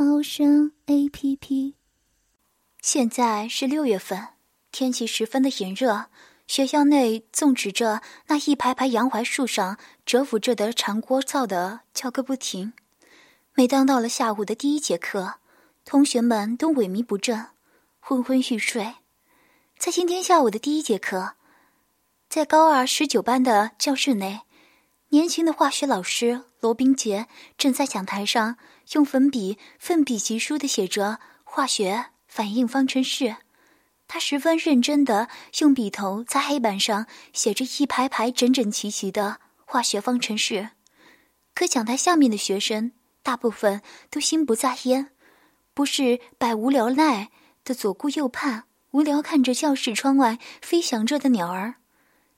猫声 A P P。现在是六月份，天气十分的炎热，学校内纵指着那一排排杨槐树上蛰伏着的长聒噪的叫个不停。每当到了下午的第一节课，同学们都萎靡不振，昏昏欲睡。在今天下午的第一节课，在高二十九班的教室内。年轻的化学老师罗宾杰正在讲台上用粉笔奋笔疾书的写着化学反应方程式，他十分认真地用笔头在黑板上写着一排排整整齐齐的化学方程式。可讲台下面的学生大部分都心不在焉，不是百无聊赖的左顾右盼，无聊看着教室窗外飞翔着的鸟儿。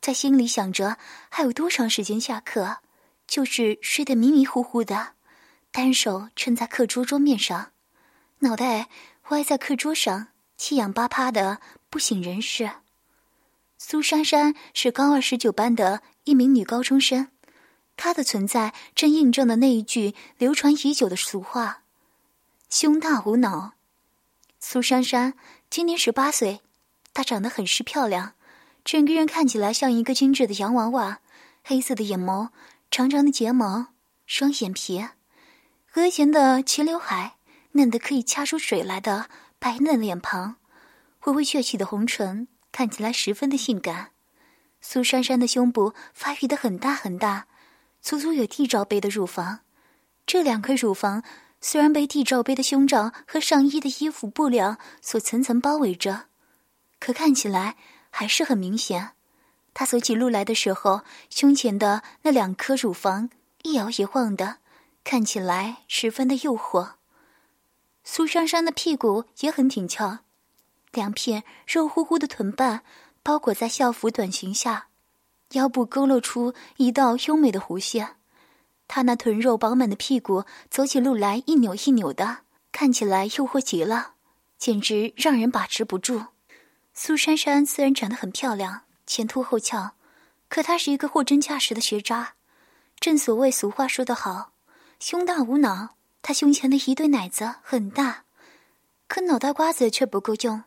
在心里想着还有多长时间下课，就是睡得迷迷糊糊的，单手撑在课桌桌面上，脑袋歪在课桌上，七仰八趴的不省人事。苏珊珊是高二十九班的一名女高中生，她的存在正印证了那一句流传已久的俗话：“胸大无脑。”苏珊珊今年十八岁，她长得很是漂亮。整个人看起来像一个精致的洋娃娃，黑色的眼眸，长长的睫毛，双眼皮，额前的齐刘海，嫩得可以掐出水来的白嫩脸庞，微微撅起的红唇，看起来十分的性感。苏珊珊的胸部发育的很大很大，足足有地罩杯的乳房。这两颗乳房虽然被地罩杯的胸罩和上衣的衣服布料所层层包围着，可看起来。还是很明显，他走起路来的时候，胸前的那两颗乳房一摇一晃的，看起来十分的诱惑。苏珊珊的屁股也很挺翘，两片肉乎乎的臀瓣包裹在校服短裙下，腰部勾勒出一道优美的弧线。她那臀肉饱满的屁股走起路来一扭一扭的，看起来诱惑极了，简直让人把持不住。苏珊珊虽然长得很漂亮，前凸后翘，可她是一个货真价实的学渣。正所谓俗话说得好，“胸大无脑”。他胸前的一对奶子很大，可脑袋瓜子却不够用。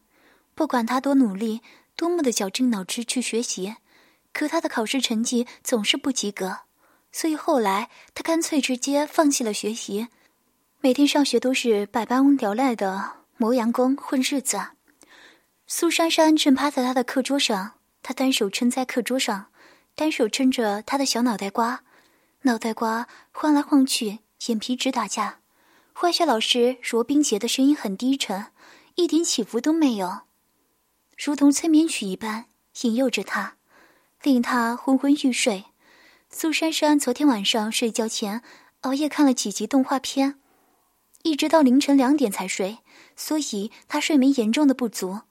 不管他多努力，多么的绞尽脑汁去学习，可他的考试成绩总是不及格。所以后来他干脆直接放弃了学习，每天上学都是百般聊赖的磨洋工混日子。苏珊珊正趴在他的课桌上，他单手撑在课桌上，单手撑着他的小脑袋瓜，脑袋瓜晃来晃去，眼皮直打架。化学老师罗宾杰的声音很低沉，一点起伏都没有，如同催眠曲一般引诱着他，令他昏昏欲睡。苏珊珊昨天晚上睡觉前熬夜看了几集动画片，一直到凌晨两点才睡，所以她睡眠严重的不足。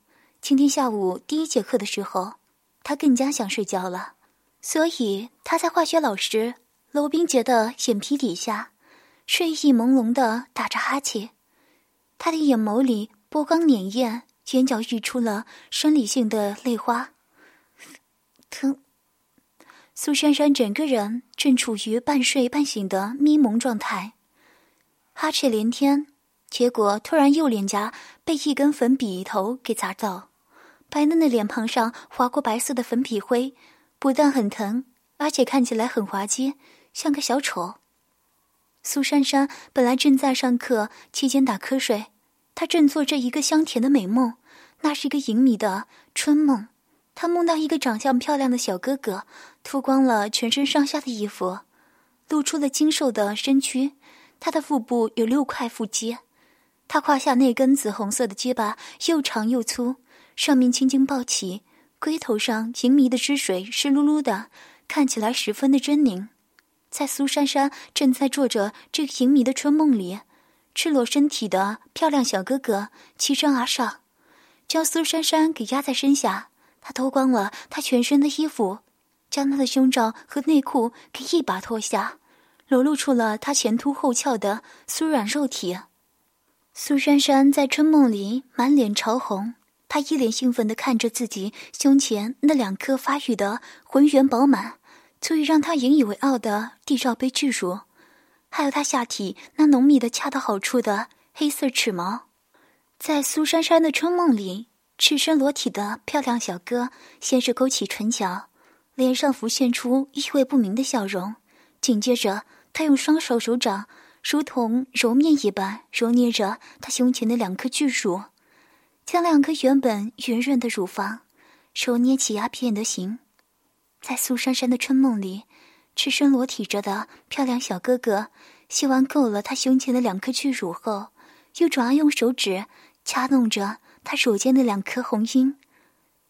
今天下午第一节课的时候，他更加想睡觉了，所以他在化学老师罗宾杰的眼皮底下，睡意朦胧的打着哈欠，他的眼眸里波光潋滟，眼角溢出了生理性的泪花。疼，苏珊珊整个人正处于半睡半醒的迷蒙状态，哈欠连天，结果突然右脸颊被一根粉笔头给砸到。白嫩的脸庞上划过白色的粉笔灰，不但很疼，而且看起来很滑稽，像个小丑。苏珊珊本来正在上课期间打瞌睡，她正做着一个香甜的美梦，那是一个隐秘的春梦。她梦到一个长相漂亮的小哥哥，脱光了全身上下的衣服，露出了精瘦的身躯。他的腹部有六块腹肌，他胯下那根紫红色的鸡巴又长又粗。上面青筋暴起，龟头上盈迷的汁水湿漉漉的，看起来十分的狰狞。在苏珊珊正在做着这个淫迷的春梦里，赤裸身体的漂亮小哥哥齐身而上，将苏珊珊给压在身下。他脱光了他全身的衣服，将他的胸罩和内裤给一把脱下，裸露出了他前凸后翘的酥软肉体。苏珊珊在春梦里满脸潮红，她一脸兴奋地看着自己胸前那两颗发育的浑圆饱满、足以让他引以为傲的地罩杯巨乳，还有他下体那浓密的恰到好处的黑色齿毛。在苏珊珊的春梦里，赤身裸体的漂亮小哥先是勾起唇角，脸上浮现出意味不明的笑容，紧接着他用双手手掌。如同揉面一般揉捏着他胸前的两颗巨乳，将两颗原本圆润的乳房揉捏起鸦片的形。在苏珊珊的春梦里，赤身裸体着的漂亮小哥哥吸完够了他胸前的两颗巨乳后，又转而用手指掐弄着他手间的两颗红樱，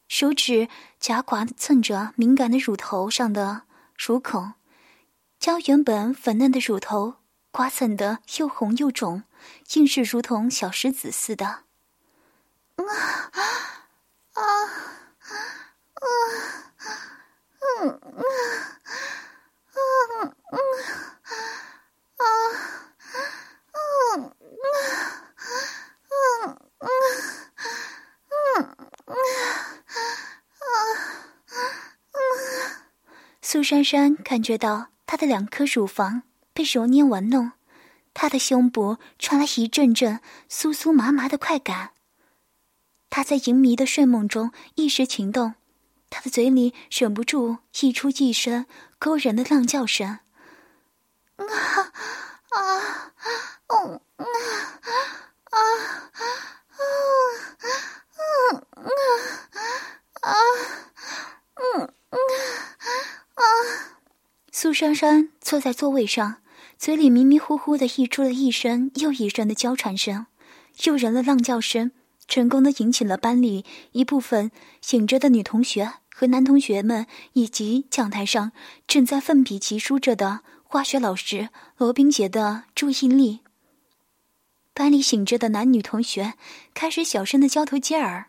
手指夹刮蹭着敏感的乳头上的乳孔，将原本粉嫩的乳头。刮蹭的又红又肿，硬是如同小石子似的。啊啊啊啊！嗯嗯嗯嗯啊嗯嗯嗯嗯嗯嗯苏珊珊感觉到她的两颗乳房。被揉捏玩弄，她的胸部传来一阵阵酥酥麻麻的快感。她在淫迷的睡梦中一时情动，他的嘴里忍不住溢出一声勾人的浪叫声：“啊啊啊！嗯啊啊啊啊啊啊嗯嗯啊！”苏珊珊坐在座位上。嘴里迷迷糊糊的溢出了一声又一声的娇喘声，诱人的浪叫声，成功的引起了班里一部分醒着的女同学和男同学们，以及讲台上正在奋笔疾书着的化学老师罗宾杰的注意力。班里醒着的男女同学开始小声的交头接耳，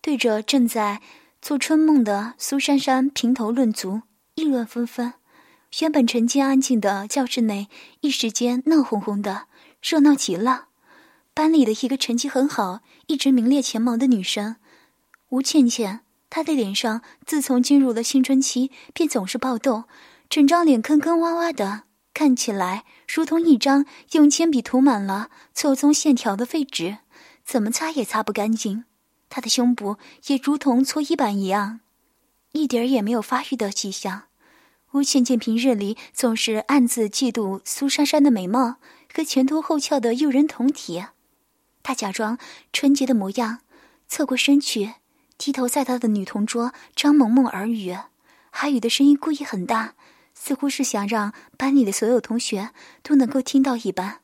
对着正在做春梦的苏珊珊评头论足，议论纷纷。原本沉静安静的教室内，一时间闹哄哄的，热闹极了。班里的一个成绩很好、一直名列前茅的女生吴倩倩，她的脸上自从进入了青春期，便总是爆痘，整张脸坑坑洼洼的，看起来如同一张用铅笔涂满了错综线条的废纸，怎么擦也擦不干净。她的胸部也如同搓衣板一样，一点儿也没有发育的迹象。吴倩倩平日里总是暗自嫉妒苏珊珊的美貌和前凸后翘的诱人酮体，她假装纯洁的模样，侧过身去，低头在她的女同桌张萌萌耳语，耳语的声音故意很大，似乎是想让班里的所有同学都能够听到一般。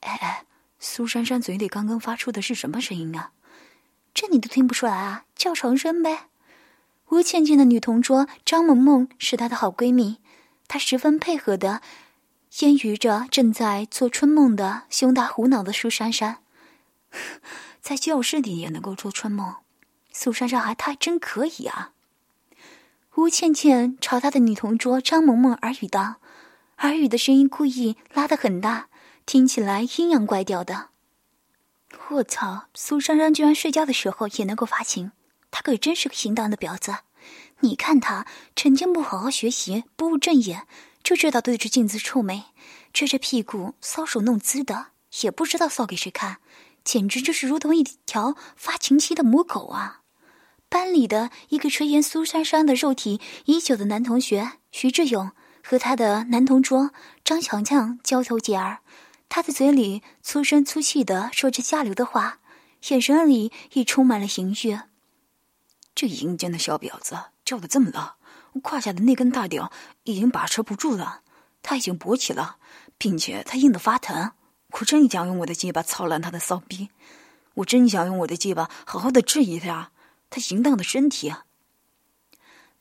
哎哎，苏珊珊嘴里刚刚发出的是什么声音啊？这你都听不出来啊？叫床声呗。吴倩倩的女同桌张萌萌是她的好闺蜜，她十分配合的，揶揄着正在做春梦的胸大虎脑的苏珊珊，在教室里也能够做春梦，苏珊珊还她还真可以啊！吴倩倩朝她的女同桌张萌萌耳语道，耳语的声音故意拉得很大，听起来阴阳怪调的。我操！苏珊珊居然睡觉的时候也能够发情。她可真是个行当的婊子，你看她成天不好好学习，不务正业，就知道对着镜子臭美，撅着屁股搔首弄姿的，也不知道搔给谁看，简直就是如同一条发情期的母狗啊！班里的一个垂涎苏珊珊的肉体已久的男同学徐志勇和他的男同桌张强强交头接耳，他的嘴里粗声粗气的说着下流的话，眼神里也充满了淫欲。这阴间的小婊子叫的这么辣，胯下的那根大屌已经把持不住了，他已经勃起了，并且他硬得发疼。我真想用我的鸡巴操烂他的骚逼，我真想用我的鸡巴好好的治一下他淫荡的身体啊。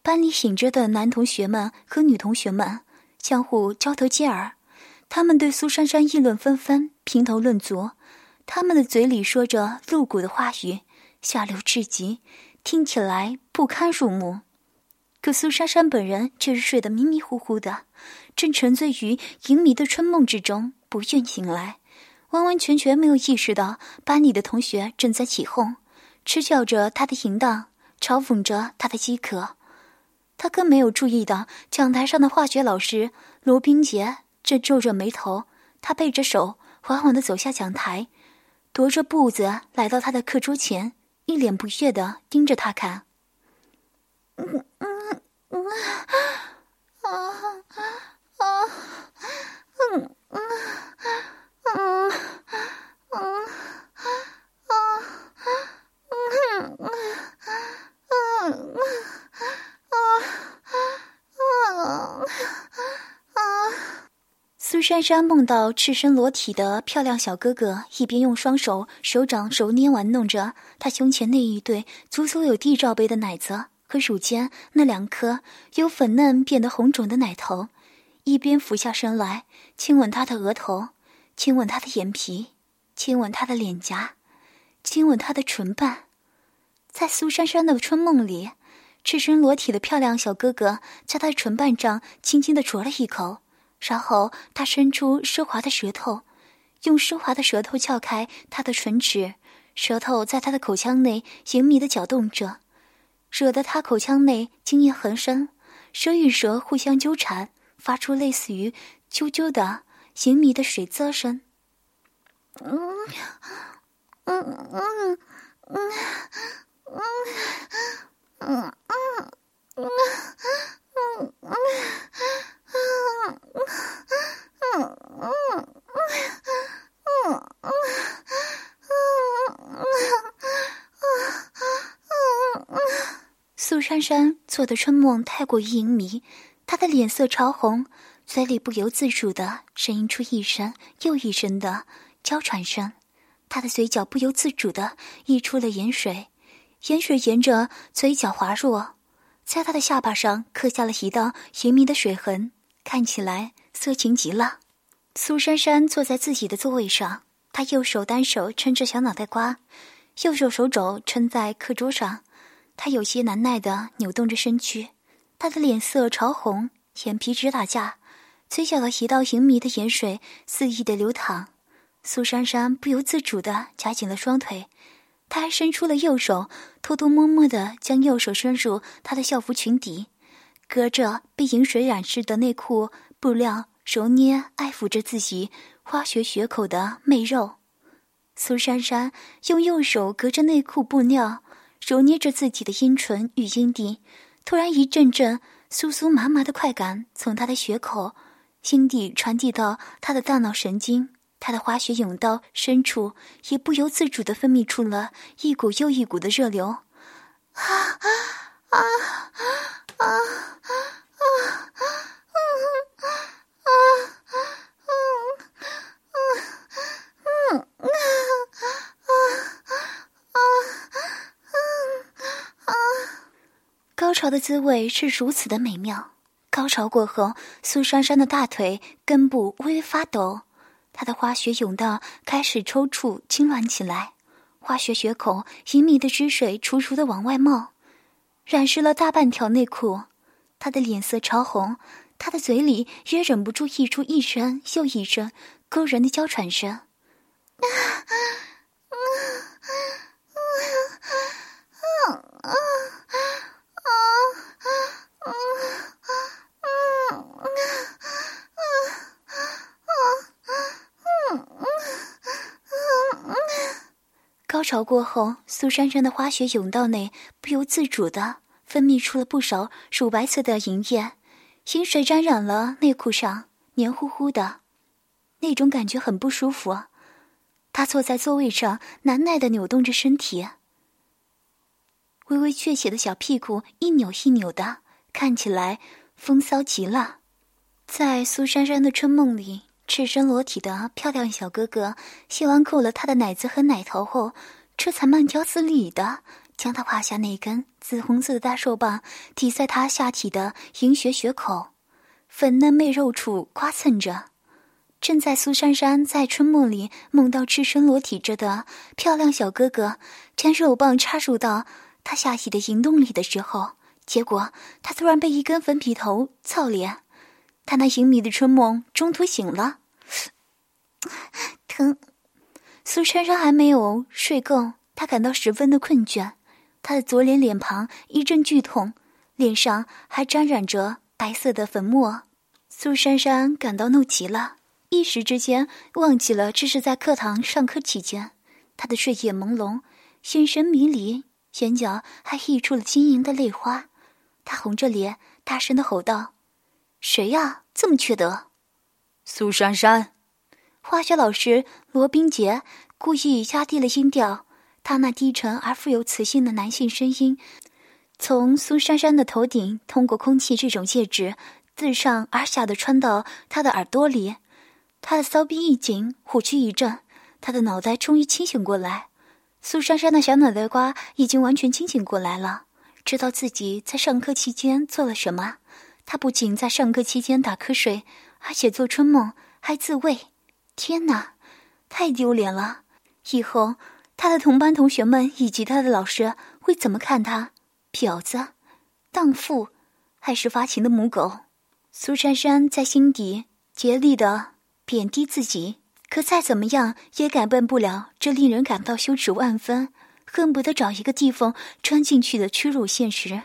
班里醒着的男同学们和女同学们相互交头接耳，他们对苏珊珊议论纷纷，评头论足，他们的嘴里说着露骨的话语，下流至极，听起来不堪入目。可苏珊珊本人却是睡得迷迷糊糊的，正沉醉于淫迷的春梦之中，不愿醒来，完完全全没有意识到班里的同学正在起哄，嗤笑着他的淫荡，嘲讽着他的饥渴。他更没有注意到讲台上的化学老师罗冰杰。正皱着眉头，他背着手，缓缓的走下讲台，踱着步子来到他的课桌前，一脸不悦的盯着他看啊啊嗯嗯嗯嗯啊嗯嗯嗯嗯啊啊。苏珊珊梦到赤身裸体的漂亮小哥哥，一边用双手手掌揉捏玩弄着她胸前那一对足足有地罩杯的奶子和乳尖那两颗由粉嫩变得红肿的奶头，一边俯下身来亲吻她的额头，亲吻她的眼皮，亲吻她的脸颊，亲吻她的唇瓣。在苏珊珊的春梦里，赤身裸体的漂亮小哥哥在她的唇瓣上轻轻的啄了一口。然后，他伸出奢华的舌头，用奢华的舌头撬开他的唇齿，舌头在他的口腔内淫迷的搅动着，惹得他口腔内津液横生，舌与舌互相纠缠，发出类似于啾啾的淫迷的水啧声。嗯，嗯嗯嗯嗯嗯嗯嗯嗯，嗯嗯嗯嗯嗯嗯嗯嗯嗯。苏珊珊做的春梦太过于淫迷，她的脸色潮红，嘴里不由自主的呻吟出一声又一声的娇喘声，她的嘴角不由自主的溢出了盐水，盐水沿着嘴角滑落。在她的下巴上刻下了一道淫迷的水痕，看起来色情极了。苏珊珊坐在自己的座位上，她右手单手撑着小脑袋瓜，右手手肘撑在课桌上，她有些难耐地扭动着身躯，她的脸色潮红，眼皮直打架，嘴角的一道淫迷的盐水肆意的流淌。苏珊珊不由自主地夹紧了双腿。她还伸出了右手，偷偷摸摸的将右手伸入他的校服裙底，隔着被饮水染湿的内裤布料揉捏爱抚着自己花穴穴口的媚肉。苏珊珊用右手隔着内裤布料揉捏着自己的阴唇与阴蒂，突然一阵阵酥酥麻麻的快感从她的穴口、心底传递到她的大脑神经。他的花穴甬道深处也不由自主的分泌出了一股又一股的热流，啊啊啊啊啊啊啊啊啊啊啊！高潮的滋味是如此的美妙。高潮过后，苏珊珊的大腿根部微微发抖。她的花穴甬道开始抽搐痉挛起来，花穴穴口淫迷的汁水楚楚的往外冒，染湿了大半条内裤。他的脸色潮红，他的嘴里也忍不住溢出一声又一声勾人的娇喘声。高潮过后，苏珊珊的花穴甬道内不由自主的分泌出了不少乳白色的银液，银水沾染了内裤上，黏糊糊的，那种感觉很不舒服。她坐在座位上，难耐的扭动着身体，微微却起的小屁股一扭一扭的，看起来风骚极了。在苏珊珊的春梦里。赤身裸体的漂亮小哥哥，洗完够了他的奶子和奶头后，这才慢条斯理的将他胯下那根紫红色的大兽棒抵在他下体的银穴穴口，粉嫩媚肉处刮蹭着。正在苏珊珊在春梦里梦到赤身裸体着的漂亮小哥哥，将肉棒插入到他下体的阴洞里的时候，结果他突然被一根粉笔头操脸，他那隐秘的春梦中途醒了，疼。苏珊珊还没有睡够，她感到十分的困倦，她的左脸脸庞一阵剧痛，脸上还沾染着白色的粉末。苏珊珊感到怒极了。一时之间忘记了这是在课堂上课期间，他的睡眼朦胧，眼神迷离，眼角还溢出了晶莹的泪花。他红着脸，大声的吼道：“谁呀？这么缺德！”苏珊珊，化学老师罗宾杰故意压低了音调，他那低沉而富有磁性的男性声音，从苏珊珊的头顶通过空气这种介质，自上而下的穿到她的耳朵里。他的骚逼一紧，虎躯一震，他的脑袋终于清醒过来。苏珊珊的小脑袋瓜已经完全清醒过来了，知道自己在上课期间做了什么。他不仅在上课期间打瞌睡，而且做春梦，还自慰。天哪，太丢脸了！以后他的同班同学们以及他的老师会怎么看他？婊子、荡妇，还是发情的母狗？苏珊珊在心底竭力的。贬低自己，可再怎么样也改变不了这令人感到羞耻万分、恨不得找一个地缝钻进去的屈辱现实。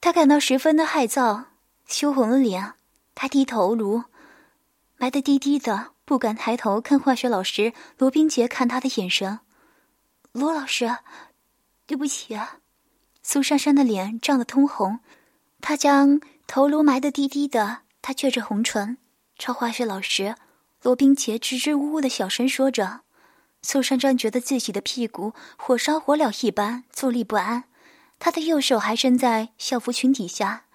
他感到十分的害臊，羞红了脸。他低头颅埋得低低的，不敢抬头看化学老师罗宾杰看他的眼神。罗老师，对不起。苏珊珊的脸涨得通红，她将头颅埋得低低的，她撅着红唇朝化学老师。罗宾杰支支吾吾的小声说着，苏珊珊觉得自己的屁股火烧火燎一般，坐立不安。她的右手还伸在校服裙底下，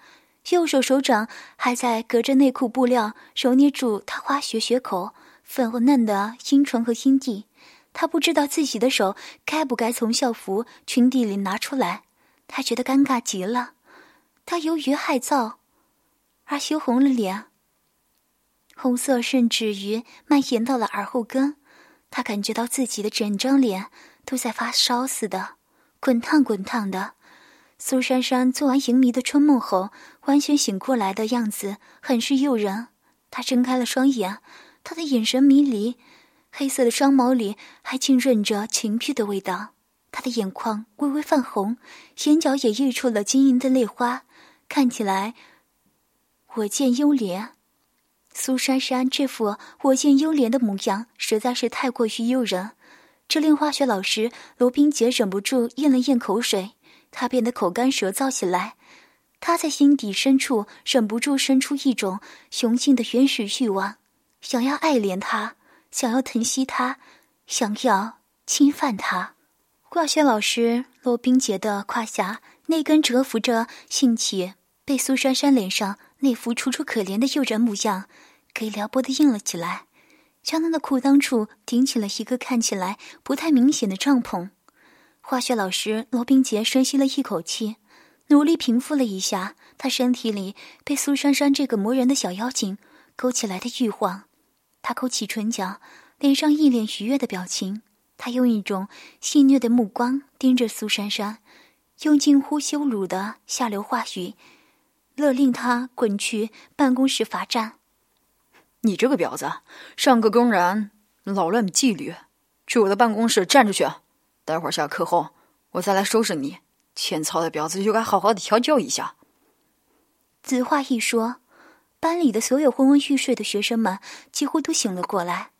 右手手掌还在隔着内裤布料揉捏住她花穴穴口粉红嫩的阴唇和阴蒂。她不知道自己的手该不该从校服裙底里拿出来，她觉得尴尬极了。她由于害臊而羞红了脸。红色甚至于蔓延到了耳后根，他感觉到自己的整张脸都在发烧似的，滚烫滚烫的。苏珊珊做完淫迷的春梦后，完全醒过来的样子很是诱人。他睁开了双眼，他的眼神迷离，黑色的双眸里还浸润着情欲的味道。他的眼眶微微泛红，眼角也溢出了晶莹的泪花，看起来我见幽怜。苏珊珊这副我见幽怜的模样实在是太过于诱人，这令化学老师罗宾杰忍不住咽了咽口水，他变得口干舌燥起来。他在心底深处忍不住生出一种雄性的原始欲望，想要爱怜他，想要疼惜他，想要侵犯他。化学老师罗冰杰的胯下那根蛰伏着性器，被苏珊珊脸上。那副楚楚可怜的诱人模样，给撩拨的硬了起来，将他的裤裆处顶起了一个看起来不太明显的帐篷。化学老师罗宾杰深吸了一口气，努力平复了一下他身体里被苏珊珊这个磨人的小妖精勾起来的欲望。他勾起唇角，脸上一脸愉悦的表情。他用一种戏谑的目光盯着苏珊珊，用近乎羞辱的下流话语。勒令他滚去办公室罚站。你这个婊子，上课公然扰乱纪律，去我的办公室站着去。待会儿下课后，我再来收拾你。欠操的婊子，就该好好的调教一下。此话一说，班里的所有昏昏欲睡的学生们几乎都醒了过来，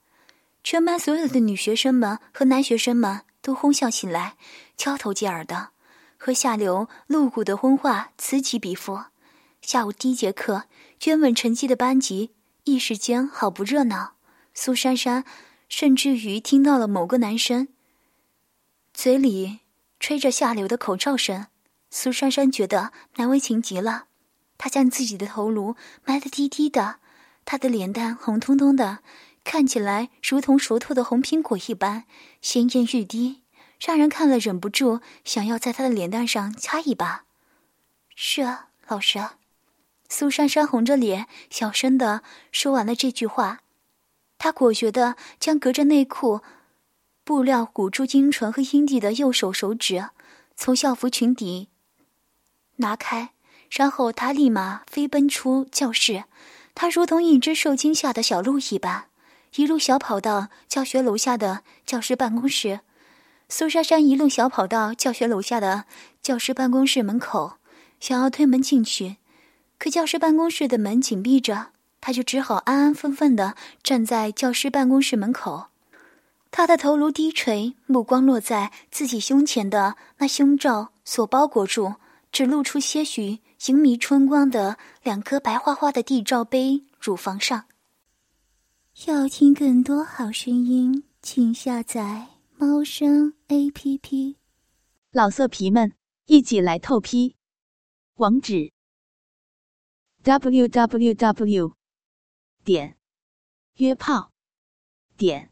全班所有的女学生们和男学生们都哄笑起来，交头接耳的，和下流露骨的荤话此起彼伏。下午第一节课，原本沉寂的班级一时间好不热闹。苏珊珊甚至于听到了某个男生嘴里吹着下流的口哨声。苏珊珊觉得难为情极了，她将自己的头颅埋得低低的，她的脸蛋红彤彤的，看起来如同熟透的红苹果一般，鲜艳欲滴，让人看了忍不住想要在她的脸蛋上掐一把。是啊，老师。苏珊珊红着脸，小声的说完了这句话。她果决地将隔着内裤布料鼓住阴唇和阴蒂的右手手指从校服裙底拿开，然后他立马飞奔出教室。他如同一只受惊吓的小鹿一般，一路小跑到教学楼下的教师办公室。苏珊珊一路小跑到教学楼下的教师办公室门口，想要推门进去，可教师办公室的门紧闭着。她就只好安安分分的站在教师办公室门口，他的头颅低垂，目光落在自己胸前的那胸罩所包裹住、只露出些许荧迷春光的两颗白花花的地罩杯乳房上。要听更多好声音，请下载猫声 A P P。老色皮们，一起来透批！网址：w w w. 点约炮点